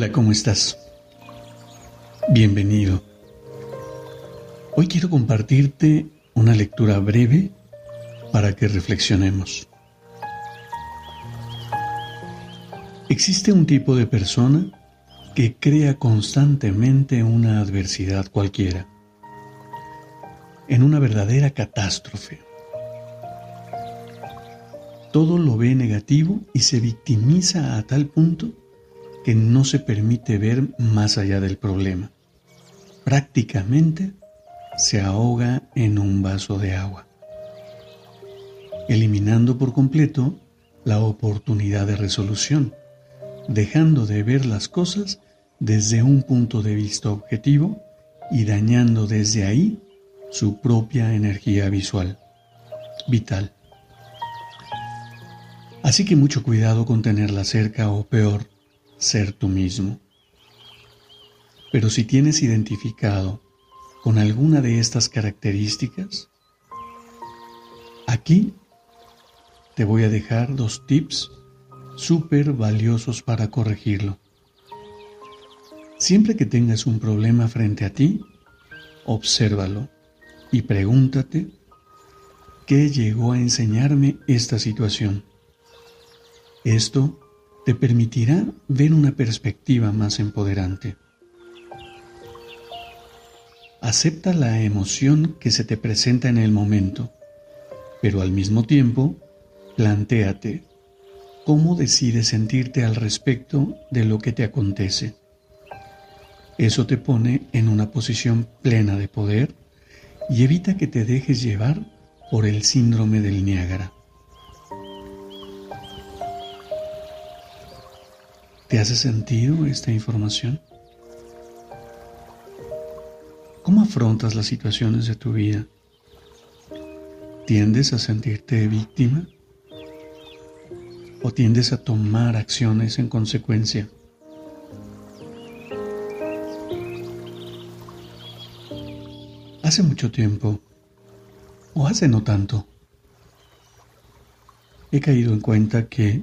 Hola, ¿cómo estás? Bienvenido. Hoy quiero compartirte una lectura breve para que reflexionemos. Existe un tipo de persona que crea constantemente una adversidad cualquiera, en una verdadera catástrofe. Todo lo ve negativo y se victimiza a tal punto que no se permite ver más allá del problema. Prácticamente se ahoga en un vaso de agua, eliminando por completo la oportunidad de resolución, dejando de ver las cosas desde un punto de vista objetivo y dañando desde ahí su propia energía visual, vital. Así que mucho cuidado con tenerla cerca o peor, ser tú mismo. Pero si tienes identificado con alguna de estas características, aquí te voy a dejar dos tips súper valiosos para corregirlo. Siempre que tengas un problema frente a ti, obsérvalo y pregúntate, ¿qué llegó a enseñarme esta situación? Esto te permitirá ver una perspectiva más empoderante. Acepta la emoción que se te presenta en el momento, pero al mismo tiempo, plantéate cómo decides sentirte al respecto de lo que te acontece. Eso te pone en una posición plena de poder y evita que te dejes llevar por el síndrome del Niágara. ¿Te hace sentido esta información? ¿Cómo afrontas las situaciones de tu vida? ¿Tiendes a sentirte víctima? ¿O tiendes a tomar acciones en consecuencia? Hace mucho tiempo, o hace no tanto, he caído en cuenta que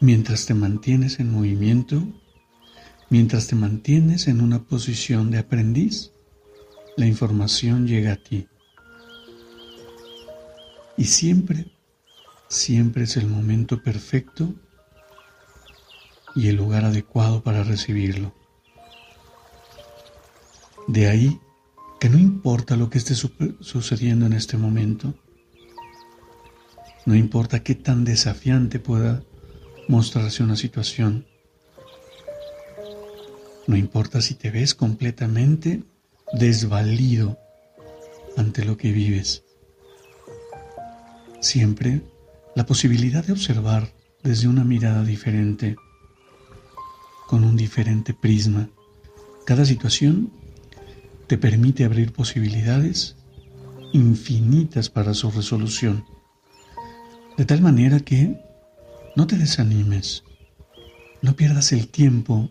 Mientras te mantienes en movimiento, mientras te mantienes en una posición de aprendiz, la información llega a ti. Y siempre, siempre es el momento perfecto y el lugar adecuado para recibirlo. De ahí que no importa lo que esté sucediendo en este momento, no importa qué tan desafiante pueda mostrarse una situación. No importa si te ves completamente desvalido ante lo que vives. Siempre la posibilidad de observar desde una mirada diferente, con un diferente prisma, cada situación te permite abrir posibilidades infinitas para su resolución, de tal manera que no te desanimes. No pierdas el tiempo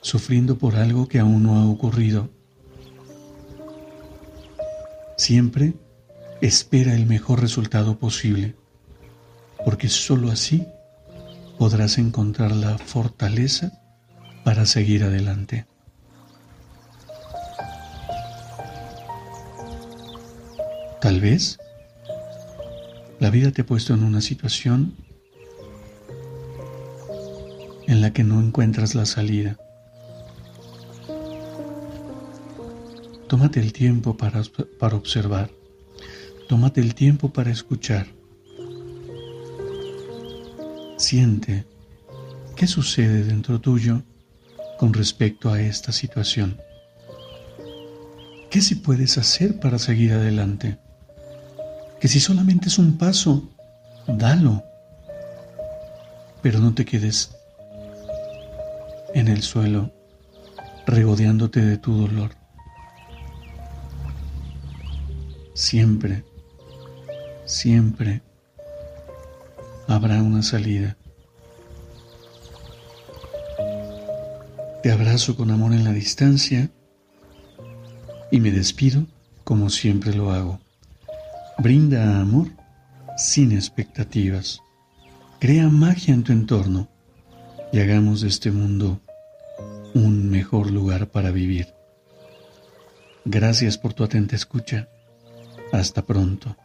sufriendo por algo que aún no ha ocurrido. Siempre espera el mejor resultado posible, porque sólo así podrás encontrar la fortaleza para seguir adelante. Tal vez la vida te ha puesto en una situación en la que no encuentras la salida. Tómate el tiempo para, para observar. Tómate el tiempo para escuchar. Siente qué sucede dentro tuyo con respecto a esta situación. ¿Qué si puedes hacer para seguir adelante? que si solamente es un paso, dalo. Pero no te quedes en el suelo regodeándote de tu dolor. Siempre, siempre habrá una salida. Te abrazo con amor en la distancia y me despido como siempre lo hago. Brinda amor sin expectativas. Crea magia en tu entorno y hagamos de este mundo un mejor lugar para vivir. Gracias por tu atenta escucha. Hasta pronto.